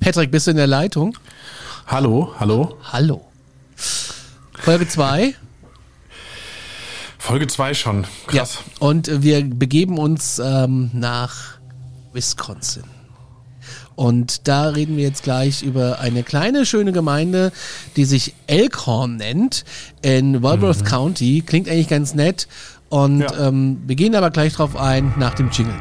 Patrick, bist du in der Leitung? Hallo, hallo. Hallo. Folge 2. Folge 2 schon. Krass. Ja. Und wir begeben uns ähm, nach Wisconsin. Und da reden wir jetzt gleich über eine kleine, schöne Gemeinde, die sich Elkhorn nennt, in Walworth County. Klingt eigentlich ganz nett. Und Ja. ähm, wir gehen aber gleich drauf ein nach dem Jingle.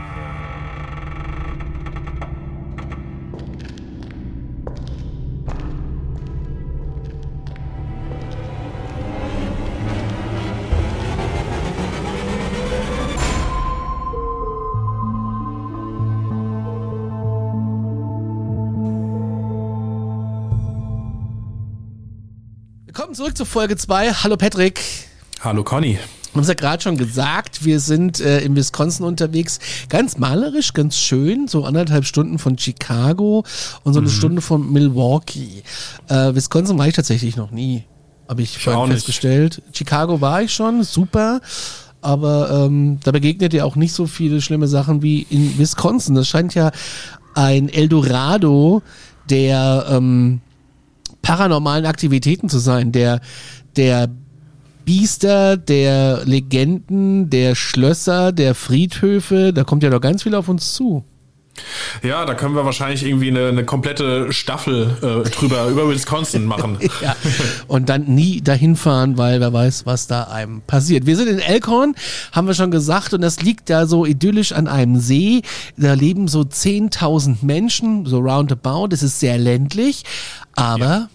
Willkommen zurück zu Folge 2. Hallo Patrick. Hallo Conny. Wir haben es ja gerade schon gesagt, wir sind äh, in Wisconsin unterwegs. Ganz malerisch, ganz schön, so anderthalb Stunden von Chicago und so eine Stunde von Milwaukee. Äh, Wisconsin war ich tatsächlich noch nie, habe ich auch vorhin nicht. festgestellt. Chicago war ich schon, super. Aber ähm, da begegnet ihr auch nicht so viele schlimme Sachen wie in Wisconsin. Das scheint ja ein Eldorado der ähm, paranormalen Aktivitäten zu sein, der, der Biester, der Legenden, der Schlösser, der Friedhöfe, da kommt ja noch ganz viel auf uns zu. Ja, da können wir wahrscheinlich irgendwie eine, eine komplette Staffel äh, drüber über Wisconsin machen. Ja. Und dann nie dahin fahren, weil wer weiß, was da einem passiert. Wir sind in Elkhorn, haben wir schon gesagt, und das liegt da so idyllisch an einem See. Da leben so 10.000 Menschen, so roundabout. Es ist sehr ländlich, aber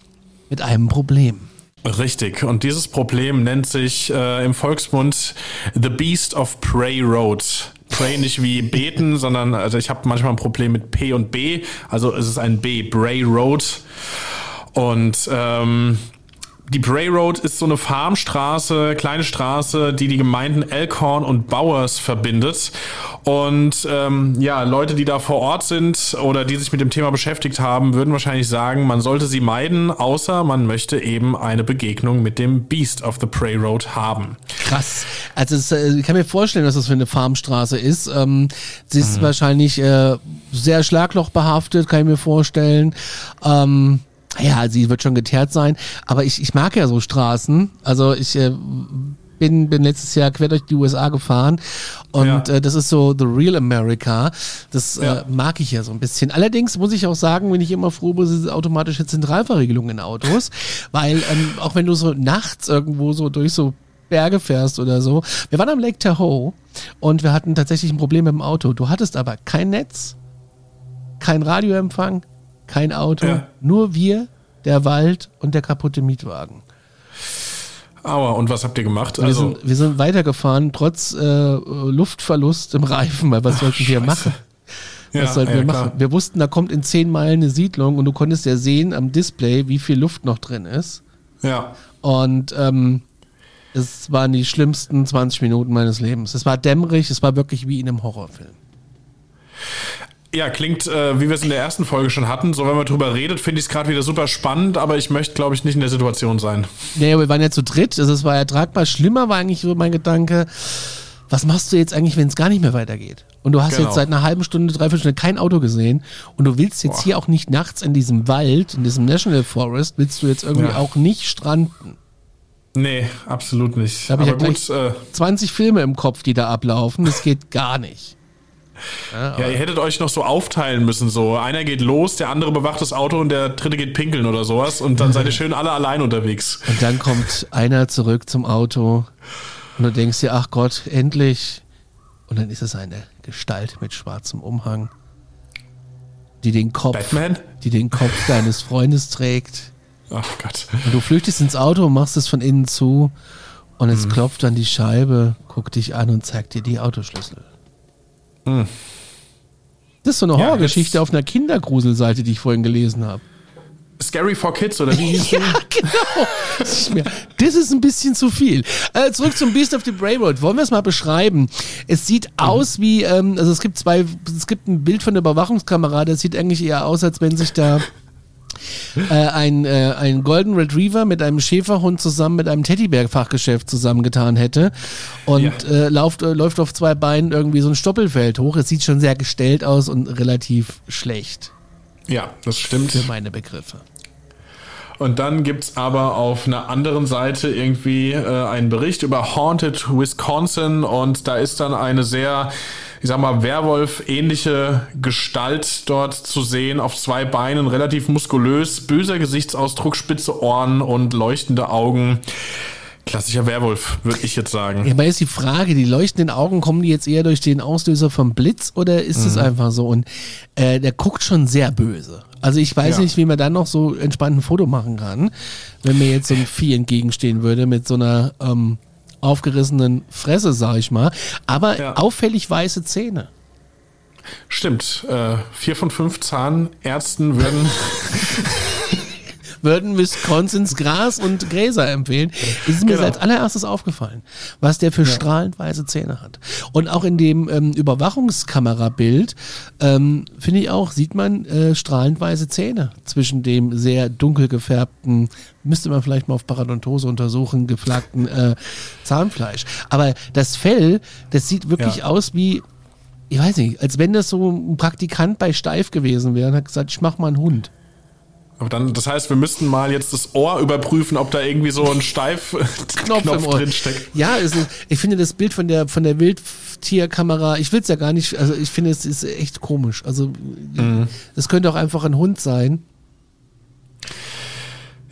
mit einem Problem. Richtig. Und dieses Problem nennt sich äh, im Volksmund The Beast of Prey Road. Prey nicht wie beten, sondern also ich habe manchmal ein Problem mit P und B. Also es ist ein B, Bray Road. Und ähm, die Bray Road ist so eine Farmstraße, kleine Straße, die die Gemeinden Elkhorn und Bowers verbindet. Und ähm, ja, Leute, die da vor Ort sind oder die sich mit dem Thema beschäftigt haben, würden wahrscheinlich sagen, man sollte sie meiden, außer man möchte eben eine Begegnung mit dem Beast of the Prey Road haben. Krass. Also es, äh, ich kann mir vorstellen, dass das für eine Farmstraße ist. Ähm, sie ist wahrscheinlich äh, sehr schlaglochbehaftet, kann ich mir vorstellen. Ähm, ja, sie wird schon geteert sein. Aber ich, ich mag ja so Straßen. Also ich äh, bin, bin letztes Jahr quer durch die USA gefahren und Ja. äh, das ist so the real America. Das Ja. äh, mag ich ja so ein bisschen. Allerdings muss ich auch sagen, bin ich immer froh über diese automatische Zentralverriegelung in Autos, weil ähm, auch wenn du so nachts irgendwo so durch so Berge fährst oder so. Wir waren am Lake Tahoe und wir hatten tatsächlich ein Problem mit dem Auto. Du hattest aber kein Netz, kein Radioempfang, kein Auto, Ja. nur wir, der Wald und der kaputte Mietwagen. Aua, und was habt ihr gemacht? Wir, Also, sind, wir sind weitergefahren, trotz äh, Luftverlust im Reifen, weil was sollten wir machen? Was Ja, sollten ja, wir klar. machen? Wir wussten, da kommt in zehn Meilen eine Siedlung und du konntest ja sehen am Display, wie viel Luft noch drin ist. ja. Und ähm, es waren die schlimmsten 20 Minuten meines Lebens. Es war dämmerig, es war wirklich wie in einem Horrorfilm. Ja, klingt, äh, wie wir es in der ersten Folge schon hatten. So, wenn man drüber redet, finde ich es gerade wieder super spannend, aber ich möchte, glaube ich, nicht in der Situation sein. Nee, wir waren ja zu dritt, also es war ertragbar. Schlimmer war eigentlich so mein Gedanke, was machst du jetzt eigentlich, wenn es gar nicht mehr weitergeht? Und du hast Genau. jetzt seit einer halben Stunde, dreiviertel Stunde kein Auto gesehen und du willst jetzt Boah. hier auch nicht nachts in diesem Wald, in diesem National Forest, willst du jetzt irgendwie Ja. auch nicht stranden. Nee, absolut nicht. Da habe ich ja gut, äh, 20 Filme im Kopf, die da ablaufen, das geht gar nicht. Ja, ihr hättet euch noch so aufteilen müssen. So, einer geht los, der andere bewacht das Auto und der dritte geht pinkeln oder sowas. Und dann seid ihr schön alle allein unterwegs. Und dann kommt einer zurück zum Auto und du denkst dir, ach Gott, endlich. Und dann ist es eine Gestalt mit schwarzem Umhang, die den Kopf, Batman? die den Kopf deines Freundes trägt. Ach Gott. Und du flüchtest ins Auto und machst es von innen zu und es Mhm. klopft an die Scheibe, guckt dich an und zeigt dir die Autoschlüssel. Das ist so eine Horrorgeschichte auf einer Kindergruselseite, die ich vorhin gelesen habe. Scary for Kids oder wie hieß? Ja, genau. Das ist, mir, das ist ein bisschen zu viel. Äh, zurück zum Beast of the Bray Road. Wollen wir es mal beschreiben? Es sieht aus wie, ähm, also es gibt zwei, es gibt ein Bild von der Überwachungskamera, das sieht eigentlich eher aus, als wenn sich da äh, ein, äh, ein Golden Retriever mit einem Schäferhund zusammen mit einem Teddybär-Fachgeschäft zusammengetan hätte und Ja. äh, läuft, äh, läuft auf zwei Beinen irgendwie so ein Stoppelfeld hoch. Es sieht schon sehr gestellt aus und relativ schlecht Ja, das stimmt. für meine Begriffe. Und dann gibt's aber auf einer anderen Seite irgendwie äh, einen Bericht über Haunted Wisconsin und da ist dann eine sehr, ich sag mal, Werwolf-ähnliche Gestalt dort zu sehen, auf zwei Beinen, relativ muskulös, böser Gesichtsausdruck, spitze Ohren und leuchtende Augen. Klassischer Werwolf, würde ich jetzt sagen. Ja, aber ist die Frage, die leuchtenden Augen, kommen die jetzt eher durch den Auslöser vom Blitz oder ist es einfach so? Und äh, der guckt schon sehr böse. Also ich weiß Ja. nicht, wie man dann noch so entspannt ein Foto machen kann, wenn mir jetzt so ein Vieh entgegenstehen würde mit so einer ähm, aufgerissenen Fresse, sag ich mal. Aber Ja. auffällig weiße Zähne. Stimmt, äh, vier von fünf Zahnärzten würden Würden Wisconsins Gras und Gräser empfehlen. Das ist mir Genau. als allererstes aufgefallen, was der für strahlend weiße Zähne hat. Und auch in dem ähm, Überwachungskamerabild, ähm, finde ich auch, sieht man äh, strahlend weiße Zähne zwischen dem sehr dunkel gefärbten, müsste man vielleicht mal auf Paradontose untersuchen, geflaggten äh, Zahnfleisch. Aber das Fell, das sieht wirklich Ja. aus wie, ich weiß nicht, als wenn das so ein Praktikant bei Steif gewesen wäre und hat gesagt, ich mach mal einen Hund. Aber dann, das heißt, wir müssten mal jetzt das Ohr überprüfen, ob da irgendwie so ein steif Knopf, drin steckt. Ja, ist, ich finde das Bild von der von der Wildtierkamera, ich will es ja gar nicht, also ich finde es ist echt komisch. Also das könnte auch einfach ein Hund sein.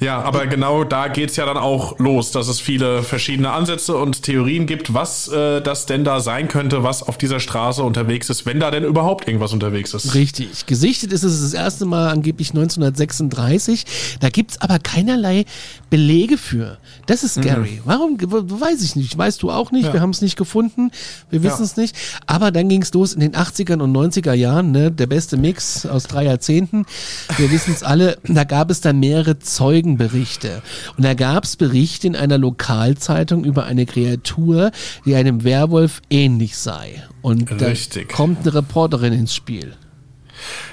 Ja, aber genau da geht's ja dann auch los, dass es viele verschiedene Ansätze und Theorien gibt, was äh, das denn da sein könnte, was auf dieser Straße unterwegs ist, wenn da denn überhaupt irgendwas unterwegs ist. Richtig. Gesichtet ist es das erste Mal angeblich 1936. Da gibt's aber keinerlei Belege für. Das ist scary. Warum? w- Weiß ich nicht. Weißt du auch nicht. Ja. Wir haben es nicht gefunden. Wir wissen Ja. es nicht. Aber dann ging's los in den 80ern und 90er Jahren. Ne? Der beste Mix aus drei Jahrzehnten. Wir wissen es alle. Da gab es dann mehrere Zeugenberichte. Und da gab's Berichte in einer Lokalzeitung über eine Kreatur, die einem Werwolf ähnlich sei. Und da Richtig. kommt eine Reporterin ins Spiel.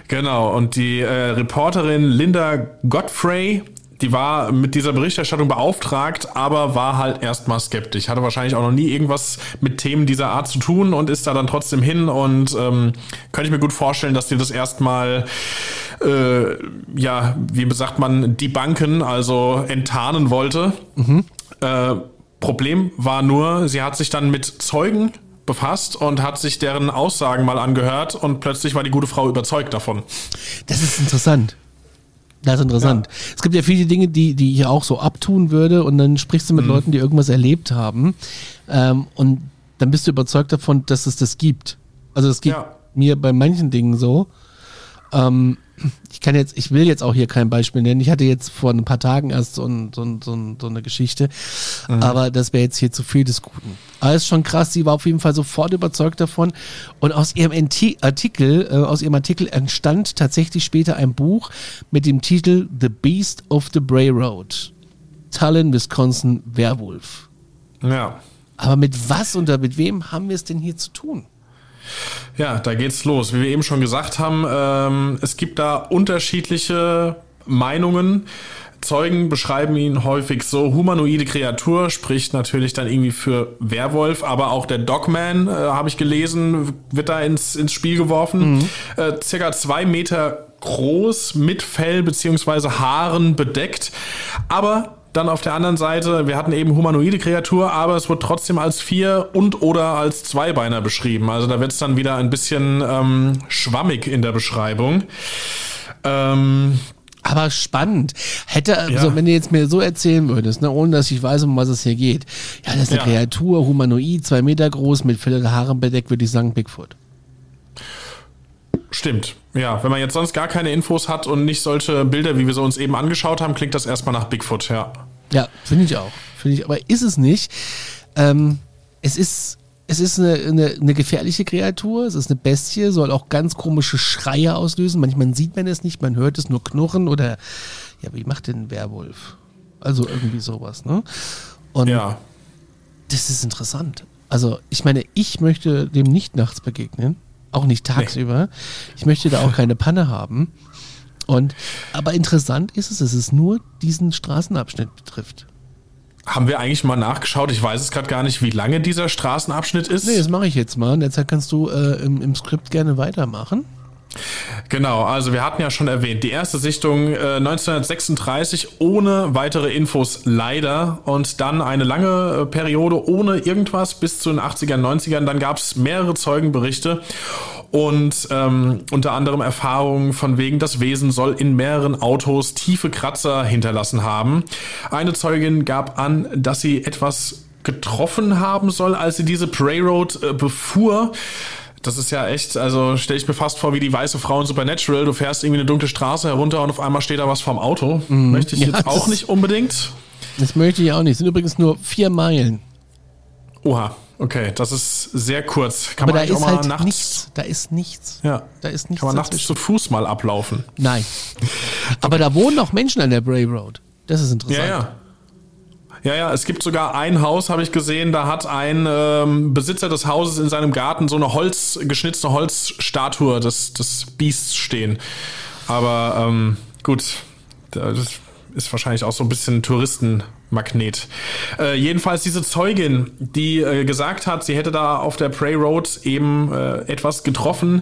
Genau, und die äh, Reporterin Linda Godfrey, die war mit dieser Berichterstattung beauftragt, aber war halt erstmal skeptisch. Hatte wahrscheinlich auch noch nie irgendwas mit Themen dieser Art zu tun und ist da dann trotzdem hin und ähm, könnte ich mir gut vorstellen, dass die das erstmal äh, ja, wie sagt man, debunken, also enttarnen wollte. Äh, Problem war nur, sie hat sich dann mit Zeugen befasst und hat sich deren Aussagen mal angehört und plötzlich war die gute Frau überzeugt davon. Das ist interessant. Das ist interessant. Es gibt ja viele Dinge, die, die ich auch so abtun würde und dann sprichst du Mhm. mit Leuten, die irgendwas erlebt haben ähm, und dann bist du überzeugt davon, dass es das gibt. Also es geht Ja. mir bei manchen Dingen so. Ähm, ich kann jetzt, ich will jetzt auch hier kein Beispiel nennen. Ich hatte jetzt vor ein paar Tagen erst so, ein, so, ein, so, ein, so eine Geschichte, Mhm. aber das wäre jetzt hier zu viel des Guten. Aber es ist schon krass, sie war auf jeden Fall sofort überzeugt davon. Und aus ihrem Enti- Artikel, äh, aus ihrem Artikel entstand tatsächlich später ein Buch mit dem Titel The Beast of the Bray Road. Tallinn, Wisconsin, Werwolf. Ja. Aber mit was und mit wem haben wir es denn hier zu tun? Ja, da geht's los. Wie wir eben schon gesagt haben, ähm, es gibt da unterschiedliche Meinungen. Zeugen beschreiben ihn häufig so humanoide Kreatur, spricht natürlich dann irgendwie für Werwolf, aber auch der Dogman, äh, habe ich gelesen, wird da ins, ins Spiel geworfen. Äh, circa zwei Meter groß, mit Fell beziehungsweise Haaren bedeckt, aber dann auf der anderen Seite, wir hatten eben humanoide Kreatur, aber es wird trotzdem als Vier- und oder als Zweibeiner beschrieben. Also da wird es dann wieder ein bisschen ähm, schwammig in der Beschreibung. Ähm, Aber spannend. Hätte, also, Ja. wenn du jetzt mir so erzählen würdest, ne, ohne dass ich weiß, um was es hier geht. Ja, das ist eine Ja. Kreatur, humanoid, zwei Meter groß, mit Fell und Haaren bedeckt, würde ich sagen Bigfoot. Stimmt. Ja, wenn man jetzt sonst gar keine Infos hat und nicht solche Bilder, wie wir sie uns eben angeschaut haben, klingt das erstmal nach Bigfoot, ja. Ja, finde ich auch. Finde ich, aber ist es nicht. Ähm, es ist es ist eine, eine, eine gefährliche Kreatur, es ist eine Bestie, soll auch ganz komische Schreie auslösen. Manchmal sieht man es nicht, man hört es nur knurren oder, ja, wie macht denn ein Werwolf? Also irgendwie sowas, ne? Und Ja. das ist interessant. Also, ich meine, ich möchte dem nicht nachts begegnen, auch nicht tagsüber. Ich möchte da auch keine Panne haben. Und, aber interessant ist es, dass es nur diesen Straßenabschnitt betrifft. Haben wir eigentlich mal nachgeschaut? Ich weiß es gerade gar nicht, wie lange dieser Straßenabschnitt ist. Nee, das mache ich jetzt mal. In der Zeit kannst du äh, im, im Skript gerne weitermachen. Genau, also wir hatten ja schon erwähnt, die erste Sichtung äh, 1936 ohne weitere Infos leider und dann eine lange äh, Periode ohne irgendwas bis zu den 80ern, 90ern. Dann gab es mehrere Zeugenberichte und ähm, unter anderem Erfahrungen von wegen, das Wesen soll in mehreren Autos tiefe Kratzer hinterlassen haben. Eine Zeugin gab an, dass sie etwas getroffen haben soll, als sie diese Prey Road äh, befuhr. Das ist ja echt, also stelle ich mir fast vor wie die weiße Frau in Supernatural. Du fährst irgendwie eine dunkle Straße herunter und auf einmal steht da was vorm Auto. Möchte ich Ja, jetzt auch nicht unbedingt. Das möchte ich auch nicht. Es sind übrigens nur vier Meilen. Oha, okay, das ist sehr kurz. Kann Aber da man eigentlich ist auch mal halt nachts. nichts. Da ist nichts. Ja. Da ist nichts Kann man nachts zu Fuß mal ablaufen. Nein. Aber da wohnen auch Menschen an der Bray Road. Das ist interessant. Ja, ja. Ja, ja, es gibt sogar ein Haus, habe ich gesehen, da hat ein ähm, Besitzer des Hauses in seinem Garten so eine Holz, geschnitzte Holzstatue des, des Biests stehen. Aber ähm, gut, das ist wahrscheinlich auch so ein bisschen Touristenmagnet. Äh, jedenfalls diese Zeugin, die äh, gesagt hat, sie hätte da auf der Prey Road eben äh, etwas getroffen,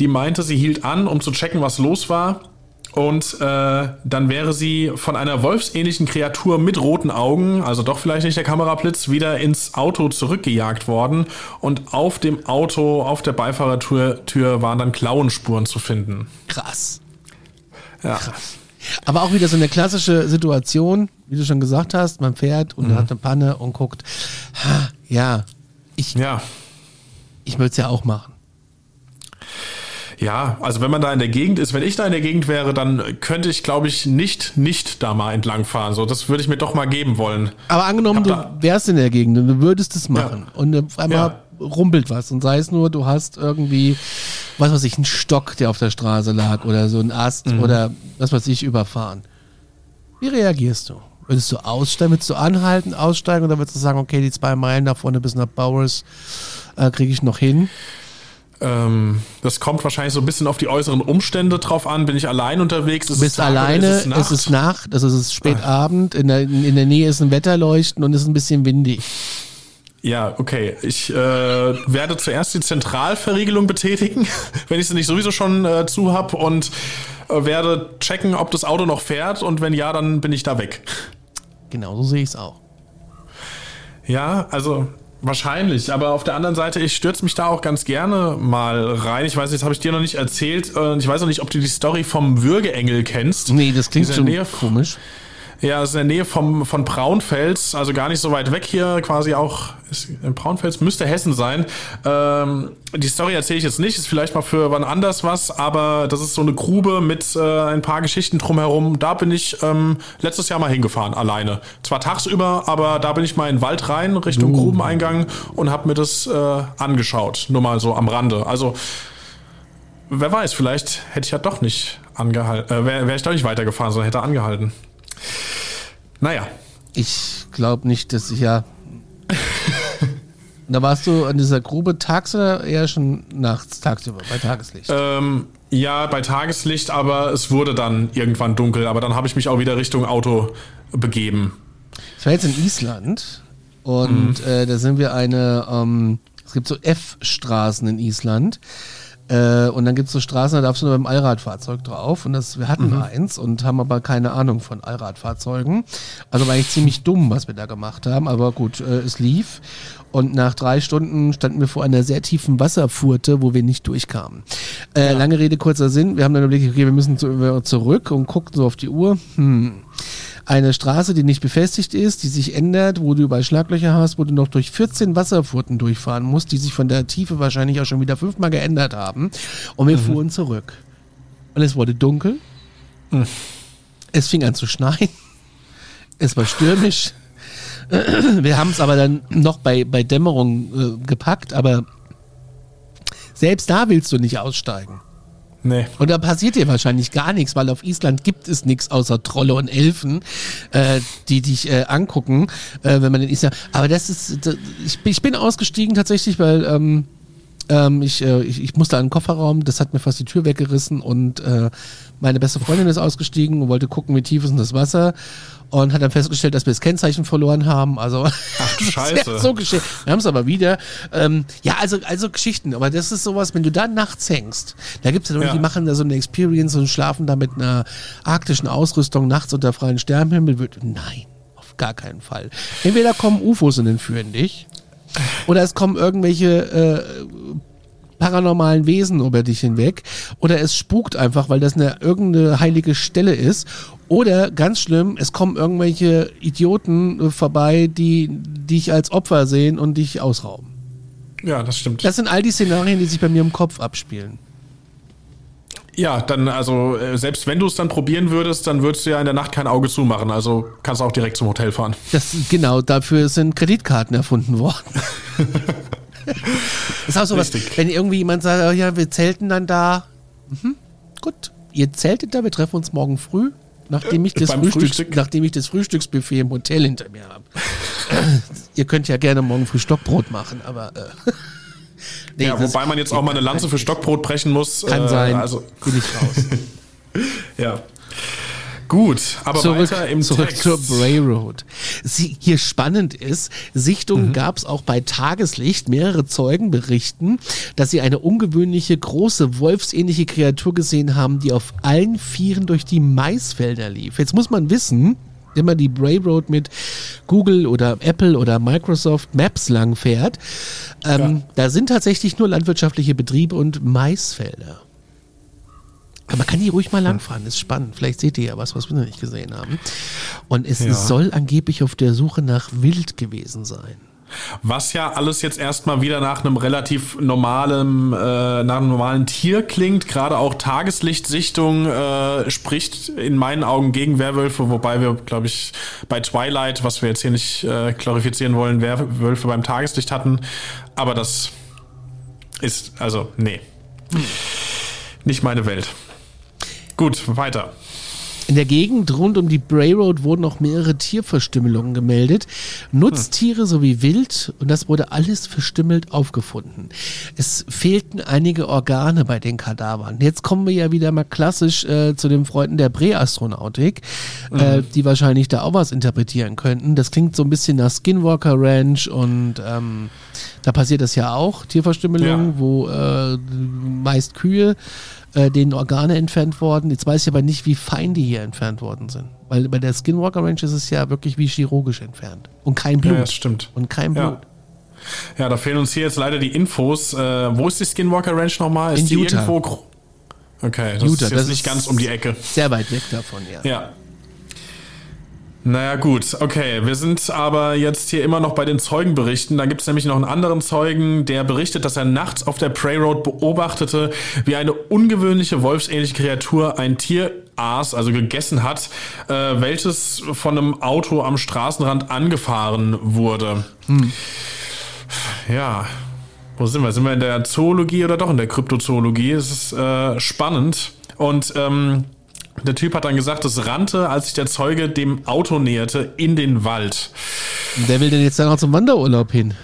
die meinte, sie hielt an, um zu checken, was los war. Und äh, dann wäre sie von einer wolfsähnlichen Kreatur mit roten Augen, also doch vielleicht nicht der Kamerablitz, wieder ins Auto zurückgejagt worden. Und auf dem Auto, auf der Beifahrertür Tür waren dann Klauenspuren zu finden. Krass. Ja. Aber auch wieder so eine klassische Situation, wie du schon gesagt hast, man fährt Mhm. und hat eine Panne und guckt, ha, ja, ich, Ja. ich würde es ja auch machen. Ja, also wenn man da in der Gegend ist, wenn ich da in der Gegend wäre, dann könnte ich, glaube ich, nicht, nicht da mal entlangfahren. So, das würde ich mir doch mal geben wollen. Aber angenommen, du wärst in der Gegend und du würdest es machen und auf einmal Ja. rumpelt was und sei es nur, du hast irgendwie, was weiß ich, einen Stock, der auf der Straße lag oder so ein Ast Mhm. oder was weiß ich, überfahren. Wie reagierst du? Würdest du aussteigen, würdest du anhalten, aussteigen oder würdest du sagen, okay, die zwei Meilen da vorne bis nach Bowers äh, kriege ich noch hin? Ähm, das kommt wahrscheinlich so ein bisschen auf die äußeren Umstände drauf an. Bin ich allein unterwegs? Ist Du bist es Tag alleine, ist es Nacht? es ist Nacht, also es ist spät Abend, in der, in der Nähe ist ein Wetterleuchten und es ist ein bisschen windig. Ja, okay. Ich äh, werde zuerst die Zentralverriegelung betätigen, wenn ich sie nicht sowieso schon äh, zu hab und äh, werde checken, ob das Auto noch fährt und wenn ja, dann bin ich da weg. Genau so sehe ich es auch. Ja, also wahrscheinlich. Aber auf der anderen Seite, ich stürze mich da auch ganz gerne mal rein. Ich weiß, jetzt habe ich dir noch nicht erzählt. äh, Ich weiß noch nicht, ob du die Story vom Würgeengel kennst. Nee, das klingt schon komisch. Ja, es ist in der Nähe vom, von Braunfels, also gar nicht so weit weg hier, quasi auch, ist, in Braunfels müsste Hessen sein. Ähm, die Story erzähle ich jetzt nicht, ist vielleicht mal für wann anders was, aber das ist so eine Grube mit äh, ein paar Geschichten drumherum. Da bin ich ähm, letztes Jahr mal hingefahren, alleine. Zwar tagsüber, aber da bin ich mal in den Wald rein, Richtung Grubeneingang und habe mir das äh, angeschaut. Nur mal so am Rande. Also, wer weiß, vielleicht hätte ich ja doch nicht angehalten, äh, wäre wär ich doch nicht weitergefahren, sondern hätte angehalten. Naja, Ich glaube nicht, dass ich ja. da warst du an dieser Grube tags oder eher schon nachts, tagsüber, bei Tageslicht? ähm, ja, bei Tageslicht, aber es wurde dann irgendwann dunkel, aber dann habe ich mich auch wieder Richtung Auto begeben. Ich war jetzt in Island und äh, da sind wir eine, ähm, es gibt so F-Straßen in Island. Äh, und dann gibt es so Straßen, da darfst du nur beim Allradfahrzeug drauf. Und das, wir hatten eins und haben aber keine Ahnung von Allradfahrzeugen. Also war eigentlich ziemlich dumm, was wir da gemacht haben. Aber gut, äh, es lief. Und nach drei Stunden standen wir vor einer sehr tiefen Wasserfurte, wo wir nicht durchkamen. Äh, Lange Rede, kurzer Sinn. Wir haben dann überlegt, okay, wir müssen zu, zurück und guckten so auf die Uhr. Hm eine Straße, die nicht befestigt ist, die sich ändert, wo du überall Schlaglöcher hast, wo du noch durch 14 Wasserfurten durchfahren musst, die sich von der Tiefe wahrscheinlich auch schon wieder fünfmal geändert haben. Und wir fuhren zurück. Und es wurde dunkel. Es fing an zu schneien. Es war stürmisch. Wir haben es aber dann noch bei, bei Dämmerung äh, gepackt, aber selbst da willst du nicht aussteigen. Nee. Und da passiert dir wahrscheinlich gar nichts, weil auf Island gibt es nichts außer Trolle und Elfen, äh, die dich äh, angucken, äh, wenn man in Island. Aber das ist, ich bin ausgestiegen tatsächlich, weil ähm, ähm, ich, äh, ich, ich musste an den Kofferraum, das hat mir fast die Tür weggerissen und äh, meine beste Freundin ist ausgestiegen und wollte gucken, wie tief ist denn das Wasser und hat dann festgestellt, dass wir das Kennzeichen verloren haben. Also Ach du Scheiße. so geschehen. Wir haben es aber wieder. Ähm, ja, also, also Geschichten. Aber das ist sowas, wenn du da nachts hängst, da gibt es ja Leute, die machen da so eine Experience und schlafen da mit einer arktischen Ausrüstung nachts unter freiem Sternenhimmel. Nein, auf gar keinen Fall. Entweder kommen UFOs und entführen dich, oder es kommen irgendwelche äh, paranormalen Wesen über dich hinweg oder es spukt einfach, weil das eine irgendeine heilige Stelle ist oder ganz schlimm, es kommen irgendwelche Idioten vorbei, die dich als Opfer sehen und dich ausrauben. Ja, das stimmt. Das sind all die Szenarien, die sich bei mir im Kopf abspielen. Ja, dann, also, äh, selbst wenn du es dann probieren würdest, dann würdest du ja in der Nacht kein Auge zumachen. Also kannst du auch direkt zum Hotel fahren. Das genau, dafür sind Kreditkarten erfunden worden. das ist auch sowas, Richtig. wenn irgendwie jemand sagt, oh ja, wir zelten dann da. Mhm, gut, ihr zeltet da, wir treffen uns morgen früh, nachdem ich das, Beim Frühstücks, Frühstück. nachdem ich das Frühstücksbuffet im Hotel hinter mir habe. ihr könnt ja gerne morgen früh Stockbrot machen, aber äh, nee, ja, wobei man jetzt auch mal eine Lanze für Stockbrot brechen muss. kann äh, sein, Also, bin ich raus. ja. Gut, aber zurück, weiter im zurück Text. zur Bray Road. Sie, hier spannend ist, Sichtungen Mhm. gab es auch bei Tageslicht. Mehrere Zeugen berichten, dass sie eine ungewöhnliche, große, wolfsähnliche Kreatur gesehen haben, die auf allen Vieren durch die Maisfelder lief. Jetzt muss man wissen, man die Bray Road mit Google oder Apple oder Microsoft Maps lang fährt, ähm, da sind tatsächlich nur landwirtschaftliche Betriebe und Maisfelder. Aber man kann hier ruhig mal langfahren, ist spannend. Vielleicht seht ihr ja was, was wir noch nicht gesehen haben. Und es Ja. soll angeblich auf der Suche nach Wild gewesen sein. Was ja alles jetzt erstmal wieder nach einem relativ normalen, äh, nach einem normalen Tier klingt. Gerade auch Tageslichtsichtung äh, spricht in meinen Augen gegen Werwölfe, wobei wir, glaube ich, bei Twilight, was wir jetzt hier nicht äh, glorifizieren wollen, Werwölfe beim Tageslicht hatten. Aber das ist, also, nee. Nicht meine Welt. Gut, weiter. In der Gegend rund um die Bray Road wurden auch mehrere Tierverstümmelungen gemeldet. Nutztiere sowie Wild und das wurde alles verstümmelt aufgefunden. Es fehlten einige Organe bei den Kadavern. Jetzt kommen wir ja wieder mal klassisch äh, zu den Freunden der Präastronautik, äh, die wahrscheinlich da auch was interpretieren könnten. Das klingt so ein bisschen nach Skinwalker Ranch und ähm, da passiert das ja auch, Tierverstümmelung, Ja. wo äh, meist Kühe äh, denen Organe entfernt worden. Jetzt weiß ich aber nicht, wie fein die hier entfernt worden sind. Weil bei der Skinwalker Ranch ist es ja wirklich wie chirurgisch entfernt. Und kein Blut. Ja, das stimmt. Und kein Ja. Blut. Ja, da fehlen uns hier jetzt leider die Infos. Äh, wo ist die Skinwalker Ranch nochmal? Ist In die Utah. irgendwo? Okay, das Utah, ist jetzt das nicht ist- ganz um die Ecke. Sehr weit weg davon, ja. Ja. Naja, gut, okay. Wir sind aber jetzt hier immer noch bei den Zeugenberichten. Da gibt es nämlich noch einen anderen Zeugen, der berichtet, dass er nachts auf der Prey Road beobachtete, wie eine ungewöhnliche wolfsähnliche Kreatur ein Tier aß, also gegessen hat, äh, welches von einem Auto am Straßenrand angefahren wurde. Ja, wo sind wir? Sind wir in der Zoologie oder doch in der Kryptozoologie? Es ist äh, spannend. Und ähm, der Typ hat dann gesagt, es rannte, als sich der Zeuge dem Auto näherte, in den Wald. Und wer will denn jetzt dann auch zum Wanderurlaub hin?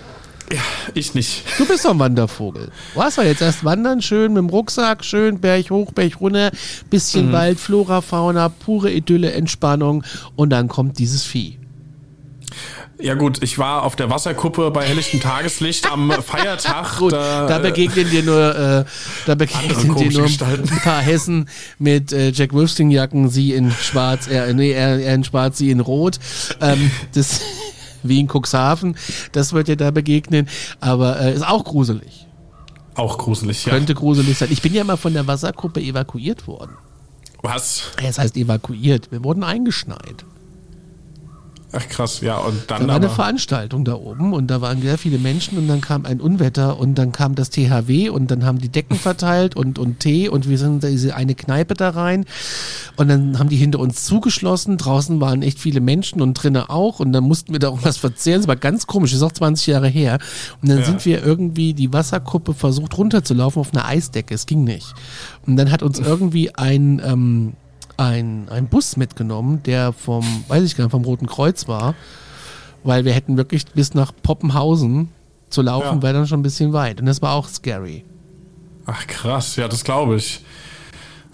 Ich nicht. Du bist doch ein Wandervogel. Du hast doch jetzt erst wandern, schön mit dem Rucksack, schön Berg hoch, Berg runter, bisschen Wald, Flora, Fauna, pure Idylle, Entspannung und dann kommt dieses Vieh. Ja gut, ich war auf der Wasserkuppe bei helllichtem Tageslicht am Feiertag. Gut, da, da, äh, begegnen dir nur, äh, da begegnen dir nur Gestalten. ein paar Hessen mit äh, Jack Wolfskin Jacken, sie in Schwarz, er, nee, er, er in Schwarz, sie in Rot. Ähm, das wie in Cuxhaven, das wird dir da begegnen, aber äh, ist auch gruselig. auch gruselig, ja. Könnte gruselig sein. Ich bin ja mal von der Wasserkuppe evakuiert worden. Was? Es heißt evakuiert. Wir wurden eingeschneit. Ach krass, ja, und dann Da war eine aber, Veranstaltung da oben und da waren sehr viele Menschen und dann kam ein Unwetter und dann kam das THW und dann haben die Decken verteilt und, und Tee und wir sind in diese eine Kneipe da rein und dann haben die hinter uns zugeschlossen. Draußen waren echt viele Menschen und drinnen auch und dann mussten wir da auch was verzehren. Das war ganz komisch, das ist auch 20 Jahre her. Und dann Ja. sind wir irgendwie die Wasserkuppe versucht runterzulaufen auf einer Eisdecke. Es ging nicht. Und dann hat uns irgendwie ein, ähm, ein, ein Bus mitgenommen, der vom, weiß ich gar nicht, vom Roten Kreuz war, weil wir hätten wirklich bis nach Poppenhausen zu laufen, Ja. wäre dann schon ein bisschen weit. Und das war auch scary. ach krass, ja, das glaube ich.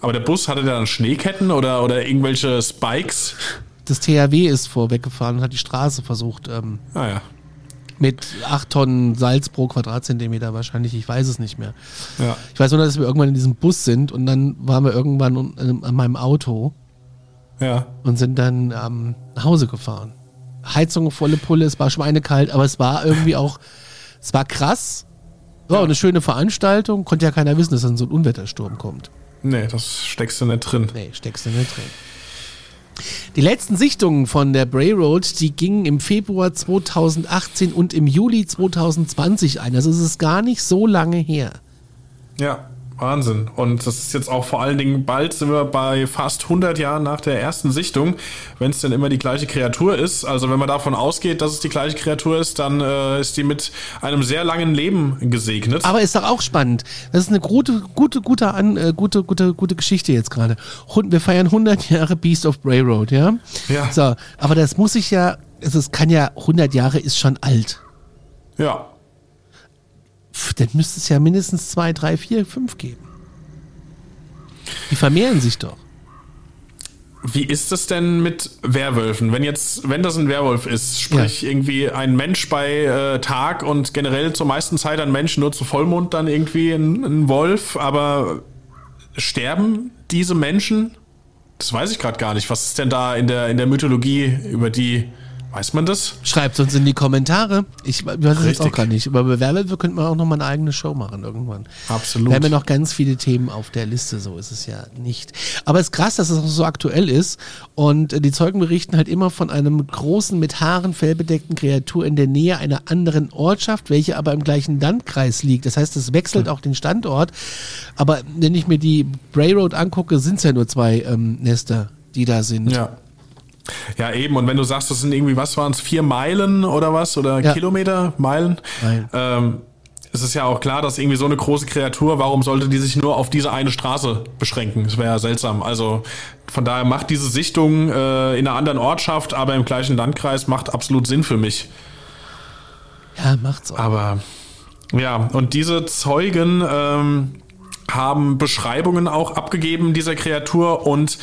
Aber der Bus hatte dann Schneeketten oder, oder irgendwelche Spikes? Das THW ist vorweggefahren und hat die Straße versucht, ähm, Ah ja, mit 8 Tonnen Salz pro Quadratzentimeter wahrscheinlich, ich weiß es nicht mehr. ja. Ich weiß nur, dass wir irgendwann in diesem Bus sind und dann waren wir irgendwann an meinem Auto Ja, und sind dann ähm, nach Hause gefahren. Heizung volle Pulle, es war schweinekalt, aber es war irgendwie auch, es war krass. War auch eine schöne Veranstaltung, konnte ja keiner wissen, dass dann so ein Unwettersturm kommt. nee, das steckst du nicht drin. Nee, steckst du nicht drin. Die letzten Sichtungen von der Bray Road, die gingen im Februar 2018 und im Juli 2020 ein. Also es ist gar nicht so lange her. Ja, Wahnsinn. Und das ist jetzt auch vor allen Dingen, bald sind wir bei fast 100 Jahren nach der ersten Sichtung, wenn es denn immer die gleiche Kreatur ist. Also wenn man davon ausgeht, dass es die gleiche Kreatur ist, dann äh, ist die mit einem sehr langen Leben gesegnet. Aber ist doch auch spannend. Das ist eine gute, gute, gute, an, äh, gute, gute, gute Geschichte jetzt gerade. Wir feiern 100 Jahre Beast of Bray Road, ja? Ja. So, aber das muss ich ja, also es kann ja, 100 Jahre ist schon alt. ja, dann müsste es ja mindestens zwei, drei, vier, fünf geben. Die vermehren sich doch. Wie ist es denn mit Werwölfen? Wenn jetzt, wenn das ein Werwolf ist, sprich irgendwie ein Mensch bei äh, Tag und generell zur meisten Zeit ein Mensch, nur zu Vollmond dann irgendwie ein, ein Wolf, aber sterben diese Menschen? Das weiß ich gerade gar nicht. Was ist denn da in der, in der Mythologie über die, weiß man das? Schreibt uns in die Kommentare. Ich weiß es jetzt Richtig. auch gar nicht. Aber bei Werwölfe könnte man auch noch mal eine eigene Show machen irgendwann. Absolut. Wir haben ja noch ganz viele Themen auf der Liste, so ist es ja nicht. Aber es ist krass, dass es auch so aktuell ist. Und äh, die Zeugen berichten halt immer von einem großen, mit Haaren fellbedeckten Kreatur in der Nähe einer anderen Ortschaft, welche aber im gleichen Landkreis liegt. Das heißt, es wechselt auch den Standort. Aber wenn ich mir die Bray Road angucke, sind es ja nur zwei ähm, Nester, die da sind. Ja. Ja, eben. Und wenn du sagst, das sind irgendwie, was waren es, vier Meilen oder was? Oder Ja. Kilometer, Meilen? Meilen. Ähm, es ist ja auch klar, dass irgendwie so eine große Kreatur, warum sollte die sich nur auf diese eine Straße beschränken? Das wäre ja seltsam. Also von daher macht diese Sichtung äh, in einer anderen Ortschaft, aber im gleichen Landkreis, macht absolut Sinn für mich. Ja, macht's auch. Aber ja, und diese Zeugen ähm, haben Beschreibungen auch abgegeben dieser Kreatur und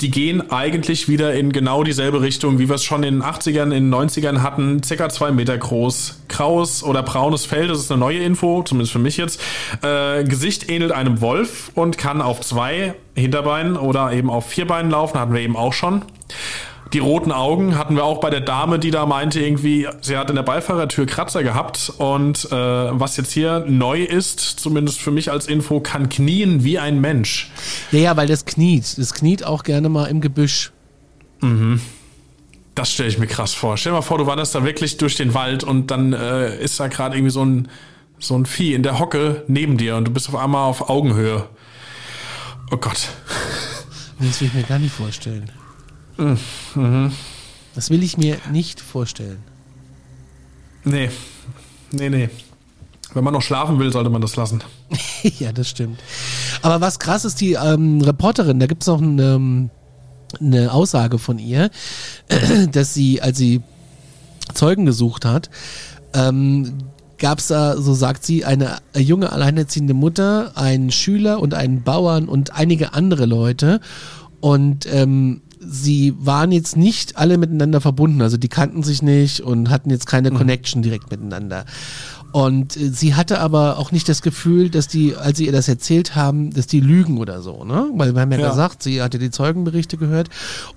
die gehen eigentlich wieder in genau dieselbe Richtung, wie wir es schon in den 80ern, in den 90ern hatten. Circa zwei Meter groß, graues oder braunes Fell, das ist eine neue Info, zumindest für mich jetzt. Äh, Gesicht ähnelt einem Wolf und kann auf zwei Hinterbeinen oder eben auf vier Beinen laufen, hatten wir eben auch schon. Die roten Augen hatten wir auch bei der Dame, die da meinte, irgendwie, sie hat in der Beifahrertür Kratzer gehabt. Und äh, was jetzt hier neu ist, zumindest für mich als Info, kann knien wie ein Mensch. Ja, ja, weil das kniet. Das kniet auch gerne mal im Gebüsch. Das stelle ich mir krass vor. Stell dir mal vor, du wanderst da wirklich durch den Wald und dann äh, ist da gerade irgendwie so ein, so ein Vieh in der Hocke neben dir und du bist auf einmal auf Augenhöhe. Oh Gott. Das will ich mir gar nicht vorstellen. Mhm. Das will ich mir nicht vorstellen. Nee. Nee, nee. Wenn man noch schlafen will, sollte man das lassen. ja, das stimmt. Aber was krass ist, die ähm, Reporterin, da gibt es noch ein, ähm, eine Aussage von ihr, dass sie, als sie Zeugen gesucht hat, ähm, gab es da, so sagt sie, eine junge alleinerziehende Mutter, einen Schüler und einen Bauern und einige andere Leute. Und ähm, sie waren jetzt nicht alle miteinander verbunden, also die kannten sich nicht und hatten jetzt keine Connection direkt miteinander. Und äh, sie hatte aber auch nicht das Gefühl, dass die, als sie ihr das erzählt haben, dass die lügen oder so, ne? Weil wir haben ja, Ja. gesagt, sie hatte die Zeugenberichte gehört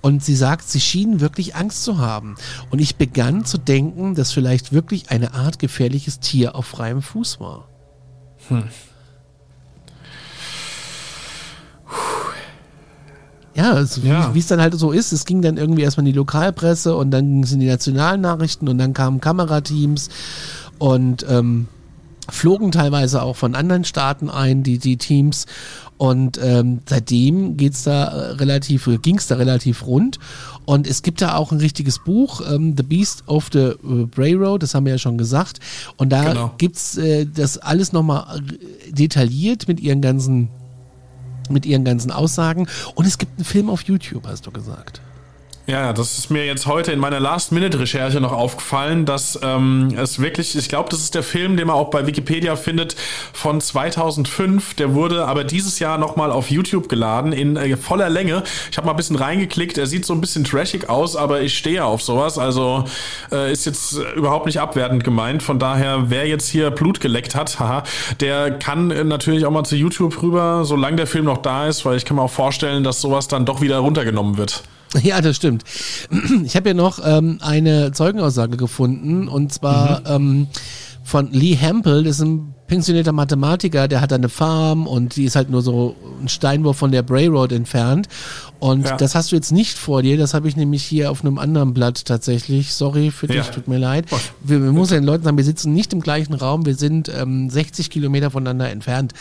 und sie sagt, sie schienen wirklich Angst zu haben. Und ich begann zu denken, dass vielleicht wirklich eine Art gefährliches Tier auf freiem Fuß war. Ja, ja, so Ja. wie es dann halt so ist. Es ging dann irgendwie erstmal in die Lokalpresse und dann ging es in die nationalen Nachrichten und dann kamen Kamerateams und ähm, flogen teilweise auch von anderen Staaten ein, die, die Teams. Und ähm, seitdem geht's da äh, relativ, ging es da relativ rund. Und es gibt da auch ein richtiges Buch, ähm, The Beast of the äh, Bray Road, das haben wir ja schon gesagt. Und da Genau. gibt's äh, das alles nochmal detailliert mit ihren ganzen mit ihren ganzen Aussagen. Und es gibt einen Film auf YouTube, hast du gesagt. Ja, das ist mir jetzt heute in meiner Last-Minute-Recherche noch aufgefallen, dass ähm, es wirklich, ich glaube, das ist der Film, den man auch bei Wikipedia findet, von 2005. Der wurde aber dieses Jahr nochmal auf YouTube geladen in äh, voller Länge. Ich habe mal ein bisschen reingeklickt. Er sieht so ein bisschen trashig aus, aber ich stehe auf sowas. Also äh, ist jetzt äh, überhaupt nicht abwertend gemeint. Von daher, wer jetzt hier Blut geleckt hat, haha, der kann äh, natürlich auch mal zu YouTube rüber, solange der Film noch da ist, weil ich kann mir auch vorstellen, dass sowas dann doch wieder runtergenommen wird. Ja, das stimmt. Ich habe ja noch ähm, eine Zeugenaussage gefunden und zwar ähm, von Lee Hempel, das ist ein pensionierter Mathematiker, der hat eine Farm und die ist halt nur so ein Steinwurf von der Bray Road entfernt. Und Ja. das hast du jetzt nicht vor dir, das habe ich nämlich hier auf einem anderen Blatt tatsächlich. Sorry für dich, Ja. tut mir leid. Wir, wir müssen den Leuten sagen, wir sitzen nicht im gleichen Raum, wir sind ähm, 60 Kilometer voneinander entfernt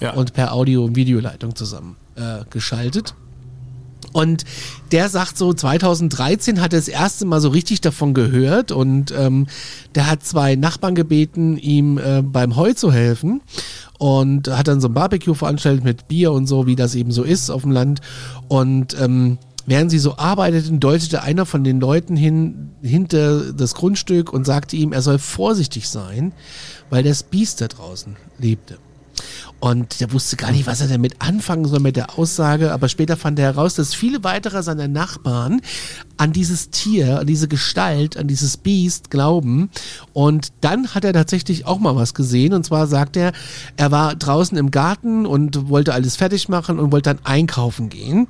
Ja. und per Audio- und Videoleitung zusammen äh, geschaltet. Und der sagt so, 2013 hat er das erste Mal so richtig davon gehört und ähm, der hat zwei Nachbarn gebeten, ihm äh, beim Heu zu helfen und hat dann so ein Barbecue veranstaltet mit Bier und so, wie das eben so ist auf dem Land. Und ähm, während sie so arbeiteten, deutete einer von den Leuten hin, hinter das Grundstück und sagte ihm, er soll vorsichtig sein, weil das Biest da draußen lebte. Und der wusste gar nicht, was er damit anfangen soll mit der Aussage, aber später fand er heraus, dass viele weitere seiner Nachbarn an dieses Tier, an diese Gestalt, an dieses Biest glauben. Und dann hat er tatsächlich auch mal was gesehen. Und zwar sagt er, er war draußen im Garten und wollte alles fertig machen und wollte dann einkaufen gehen.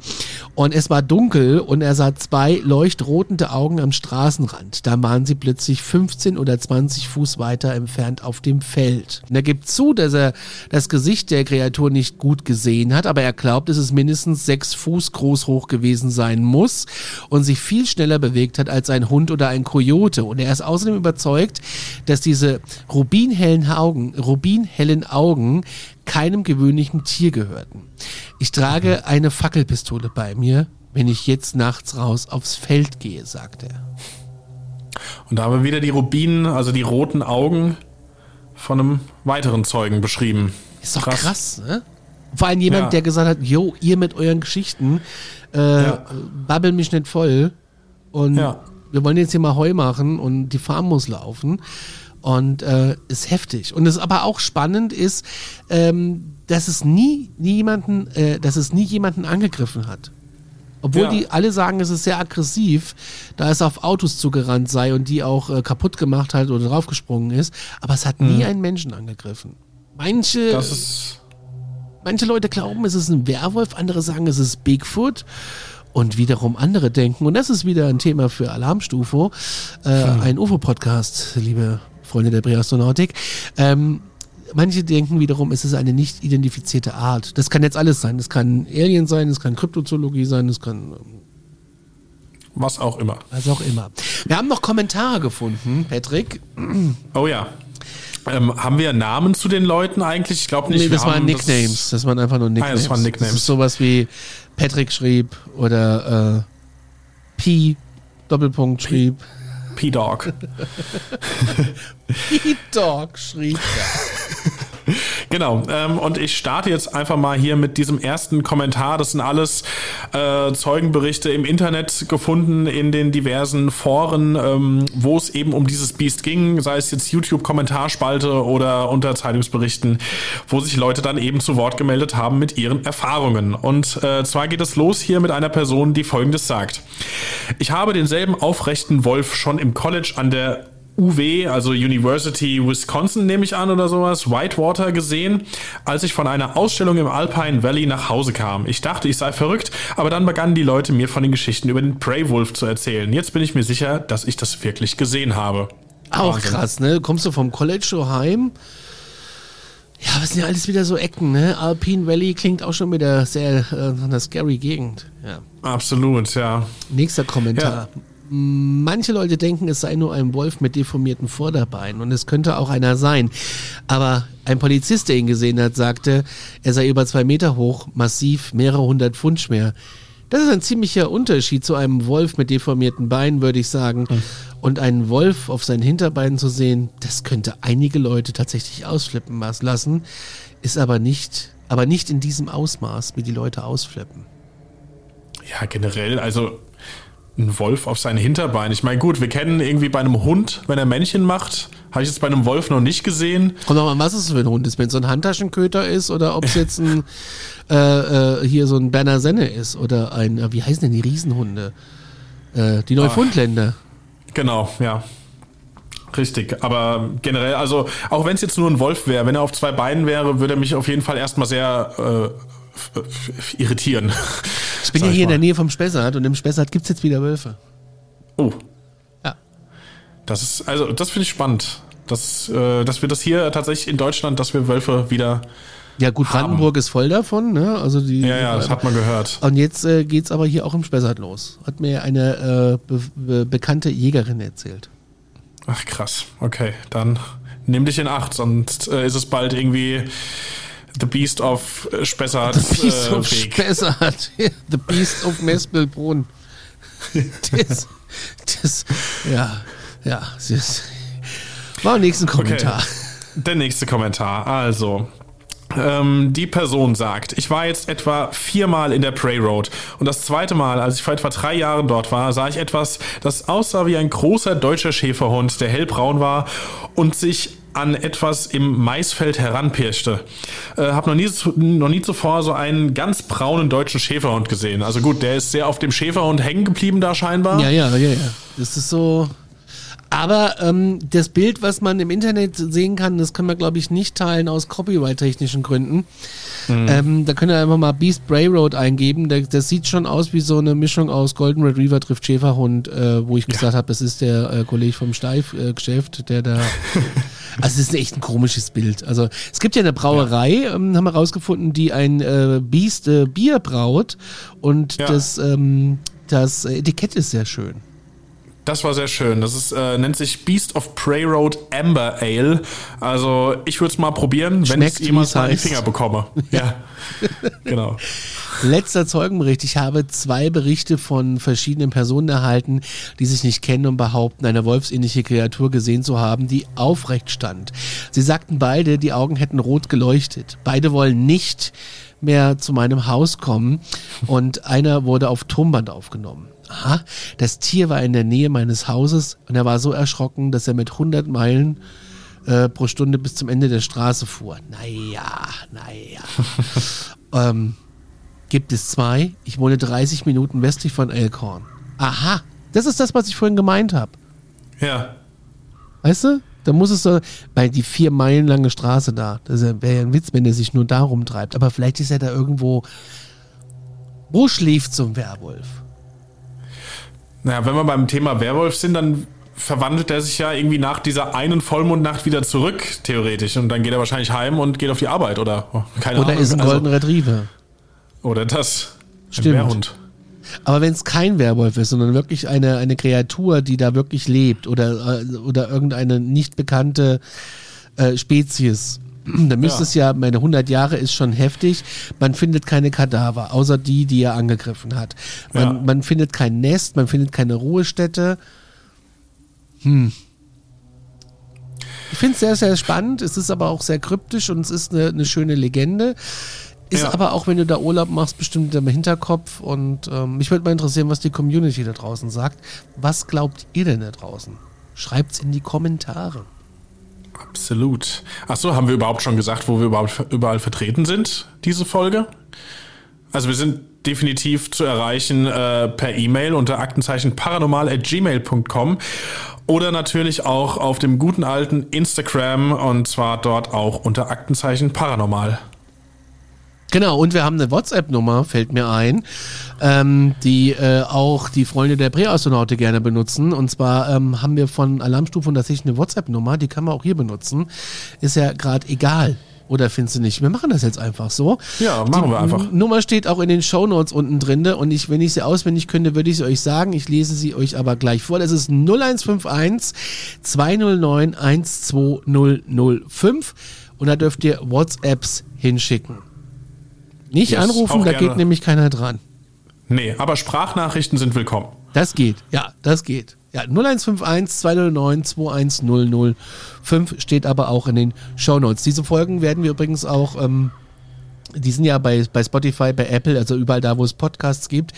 Und es war dunkel und er sah zwei leuchtrotende Augen am Straßenrand. Da waren sie plötzlich 15 oder 20 Fuß weiter entfernt auf dem Feld. Und er gibt zu, dass er das Gesicht der Kreatur nicht gut gesehen hat, aber er glaubt, dass es mindestens sechs Fuß groß hoch gewesen sein muss und sich viel schneller bewegt hat als ein Hund oder ein Kojote. Und er ist außerdem überzeugt, dass diese rubinhellen Augen, rubinhellen Augen keinem gewöhnlichen Tier gehörten. Ich trage eine Fackelpistole bei mir, wenn ich jetzt nachts raus aufs Feld gehe, sagt er. Und da haben wir wieder die Rubinen, also die roten Augen von einem weiteren Zeugen beschrieben. Ist doch krass, ne? Vor allem jemand, Ja. der gesagt hat, yo, ihr mit euren Geschichten, äh, Ja. babbel mich nicht voll und Ja. wir wollen jetzt hier mal Heu machen und die Farm muss laufen und äh, ist heftig. Und es aber auch spannend ist, ähm, dass es nie, nie jemanden, äh, dass es nie jemanden angegriffen hat. Obwohl Ja. die alle sagen, es ist sehr aggressiv, da es auf Autos zugerannt sei und die auch äh, kaputt gemacht hat oder draufgesprungen ist. Aber es hat nie einen Menschen angegriffen. Manche, manche Leute glauben, es ist ein Werwolf, andere sagen, es ist Bigfoot. Und wiederum andere denken, und das ist wieder ein Thema für Alarmstufo, äh, ein UFO-Podcast, liebe Freunde der Präastronautik. Ähm, manche denken wiederum, es ist eine nicht identifizierte Art. Das kann jetzt alles sein. Das kann Alien sein, es kann Kryptozoologie sein, es kann ähm, Was auch immer. was auch immer. Wir haben noch Kommentare gefunden, Patrick. Oh ja. Ähm, haben wir Namen zu den Leuten eigentlich? Ich glaube nicht. Nee, das waren Nicknames. Das, waren einfach nur Nicknames. Ah, das waren Nicknames. Das ist sowas wie Patrick schrieb oder äh, Pi Doppelpunkt schrieb. P-Dog. Pi Dog schrieb. Genau, ähm, und ich starte jetzt einfach mal hier mit diesem ersten Kommentar. Das sind alles äh, Zeugenberichte im Internet gefunden, in den diversen Foren, ähm, wo es eben um dieses Biest ging, sei es jetzt YouTube-Kommentarspalte oder unter Zeitungsberichten, wo sich Leute dann eben zu Wort gemeldet haben mit ihren Erfahrungen. Und äh, zwar geht es los hier mit einer Person, die Folgendes sagt. Ich habe denselben aufrechten Wolf schon im College an der UW, also University Wisconsin nehme ich an oder sowas, Whitewater gesehen, als ich von einer Ausstellung im Alpine Valley nach Hause kam. Ich dachte, ich sei verrückt, aber dann begannen die Leute mir von den Geschichten über den Prey Wolf zu erzählen. Jetzt bin ich mir sicher, dass ich das wirklich gesehen habe. Auch Wahnsinn. krass, ne? Kommst du vom College so heim? Ja, es sind ja alles wieder so Ecken, ne? Alpine Valley klingt auch schon wieder sehr äh, einer scary Gegend. Ja. Absolut, ja. Nächster Kommentar. Manche Leute denken, es sei nur ein Wolf mit deformierten Vorderbeinen und es könnte auch einer sein. Aber ein Polizist, der ihn gesehen hat, sagte, er sei über zwei Meter hoch, massiv, mehrere hundert Pfund schwer. Das ist ein ziemlicher Unterschied zu einem Wolf mit deformierten Beinen, würde ich sagen. Und einen Wolf auf seinen Hinterbeinen zu sehen, das könnte einige Leute tatsächlich ausflippen lassen, ist aber nicht, aber nicht in diesem Ausmaß, wie die Leute ausflippen. Ja, generell, also ein Wolf auf sein Hinterbein. Ich meine, gut, wir kennen irgendwie bei einem Hund, wenn er Männchen macht, habe ich jetzt bei einem Wolf noch nicht gesehen. Kommt auch mal, was es für ein Hund ist, wenn es so ein Handtaschenköter ist oder ob es jetzt ein äh, äh, hier so ein Berner Senne ist oder ein, äh, wie heißen denn die Riesenhunde? Äh, die Neufundländer. Genau, ja. Richtig, aber generell, also auch wenn es jetzt nur ein Wolf wäre, wenn er auf zwei Beinen wäre, würde er mich auf jeden Fall erstmal sehr äh, irritieren. Ich bin ja hier in der Nähe vom Spessart und im Spessart gibt es jetzt wieder Wölfe. Oh, Ja. das ist, also das finde ich spannend. Dass, äh, dass wir das hier tatsächlich in Deutschland, dass wir Wölfe wieder. Ja, gut, Haben. Brandenburg ist voll davon, ne? Also die. Ja, ja, das hat man gehört. Und jetzt äh, geht's aber hier auch im Spessart los. Hat mir eine äh, be be bekannte Jägerin erzählt. Ach krass, okay, dann nimm dich in Acht, sonst äh, ist es bald irgendwie The Beast of äh, Spessart The Beast äh, of Weg. Spessart. The Beast of Mespelbrunn. Das, das, ja, ja, ist. War nächsten Kommentar. Der nächste Kommentar. Also, ähm, die Person sagt, ich war jetzt etwa viermal in der Prey Road und das zweite Mal, als ich vor etwa drei Jahren dort war, sah ich etwas, das aussah wie ein großer deutscher Schäferhund, der hellbraun war und sich an etwas im Maisfeld heranpirschte. Äh, hab noch nie, noch nie zuvor so einen ganz braunen deutschen Schäferhund gesehen. Also gut, der ist sehr auf dem Schäferhund hängen geblieben da scheinbar. Ja, ja, ja, ja. Das ist so. Aber ähm, das Bild, was man im Internet sehen kann, das können wir, glaube ich, nicht teilen aus Copyright-technischen Gründen. Ähm, da könnt ihr einfach mal Beast Bray Road eingeben. Das, das sieht schon aus wie so eine Mischung aus Golden Retriever trifft Schäferhund, äh, wo ich gesagt habe, das ist der äh, Kollege vom Steif-Geschäft, der da. Also es ist echt ein komisches Bild. Also es gibt ja eine Brauerei, ähm, haben wir rausgefunden, die ein äh, Beast äh, Bier braut und Ja. das, ähm, das Etikett ist sehr schön. Das war sehr schön. Das ist, äh, nennt sich Beast of Prey Road Amber Ale. Also ich würde es mal probieren, wenn ich jemals mal in die. Finger bekomme. Ja, genau. Letzter Zeugenbericht. Ich habe zwei Berichte von verschiedenen Personen erhalten, die sich nicht kennen und behaupten, eine wolfsähnliche Kreatur gesehen zu haben, die aufrecht stand. Sie sagten beide, die Augen hätten rot geleuchtet. Beide wollen nicht mehr zu meinem Haus kommen und einer wurde auf Tonband aufgenommen. Aha, das Tier war in der Nähe meines Hauses und er war so erschrocken, dass er mit 100 Meilen äh, pro Stunde bis zum Ende der Straße fuhr. Naja, naja. ähm, gibt es zwei. Ich wohne 30 Minuten westlich von Elkhorn. Aha, das ist das, was ich vorhin gemeint habe. Ja. Weißt du? Da muss es so, weil die vier Meilen lange Straße da, das wäre ja ein Witz, wenn er sich nur da rumtreibt. Aber vielleicht ist er da irgendwo. Wo schläft so ein Werwolf? Naja, wenn wir beim Thema Werwolf sind, dann verwandelt er sich ja irgendwie nach dieser einen Vollmondnacht wieder zurück, theoretisch. Und dann geht er wahrscheinlich heim und geht auf die Arbeit, oder? Oh, Keine Oder Ahnung. ist ein Also- Golden Retriever? Oder das. Ein Stimmt. Bärhund. Aber wenn es kein Werwolf ist, sondern wirklich eine, eine Kreatur, die da wirklich lebt oder, äh, oder irgendeine nicht bekannte äh, Spezies, dann müsste Ja. es ja, meine 100 Jahre ist schon heftig, man findet keine Kadaver, außer die, die er angegriffen hat. Man, Ja. man findet kein Nest, man findet keine Ruhestätte. Hm. Ich finde es sehr, sehr spannend. Es ist aber auch sehr kryptisch und es ist eine, eine schöne Legende. Ist Ja. aber auch, wenn du da Urlaub machst, bestimmt im Hinterkopf. Und ähm, mich würde mal interessieren, was die Community da draußen sagt. Was glaubt ihr denn da draußen? Schreibt's in die Kommentare. Absolut. Achso, haben wir überhaupt schon gesagt, wo wir überhaupt überall vertreten sind, diese Folge? Also wir sind definitiv zu erreichen äh, per E-Mail unter Aktenzeichen paranormal.gmail.com oder natürlich auch auf dem guten alten Instagram und zwar dort auch unter Aktenzeichen paranormal. Genau, und wir haben eine WhatsApp-Nummer, fällt mir ein, ähm, die äh, auch die Freunde der Präastronaute gerne benutzen. Und zwar ähm, haben wir von Alarmstufe und tatsächlich eine WhatsApp-Nummer, die kann man auch hier benutzen. Ist ja gerade egal, Oder findest du nicht? Wir machen das jetzt einfach so. Ja, machen Die wir einfach. Nummer steht auch in den Shownotes unten drin. Und ich, wenn ich sie auswendig könnte, würde ich sie euch sagen. Ich lese sie euch aber gleich vor. Das ist 0151 209 12005. Und da dürft ihr WhatsApps hinschicken. Nicht Yes, anrufen, da gerne. geht nämlich keiner dran. Nee, aber Sprachnachrichten sind willkommen. Das geht, ja, das geht. Ja, 0151 209 21005 steht aber auch in den Shownotes. Diese Folgen werden wir übrigens auch, ähm, die sind ja bei, bei Spotify, bei Apple, also überall da, wo es Podcasts gibt.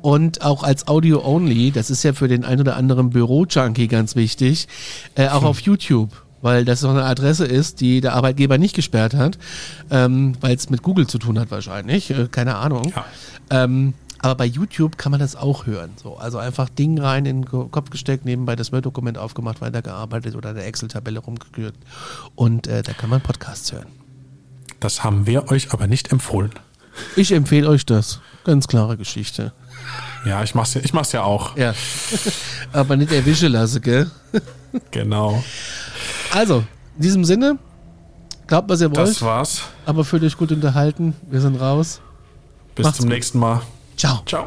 Und auch als Audio Only, das ist ja für den ein oder anderen Büro-Junkie ganz wichtig, äh, auch auf YouTube. Weil das so eine Adresse ist, die der Arbeitgeber nicht gesperrt hat, ähm, weil es mit Google zu tun hat wahrscheinlich, äh, keine Ahnung. Ja. Ähm, aber bei YouTube kann man das auch hören. So, also einfach Ding rein in den Ko- Kopf gesteckt, nebenbei das Word-Dokument aufgemacht, weitergearbeitet oder eine Excel-Tabelle rumgekürt. Und äh, da kann man Podcasts hören. Das haben wir euch aber nicht empfohlen. Ich empfehle euch das. Ganz klare Geschichte. Ja, ich mach's ja, ich mach's ja auch. Ja. aber nicht erwischen lasse, gell? Genau. Also, in diesem Sinne, glaubt, was ihr wollt, Das war's. aber fühlt euch gut unterhalten. Wir sind raus. Bis Macht's zum gut. nächsten Mal. Ciao. Ciao.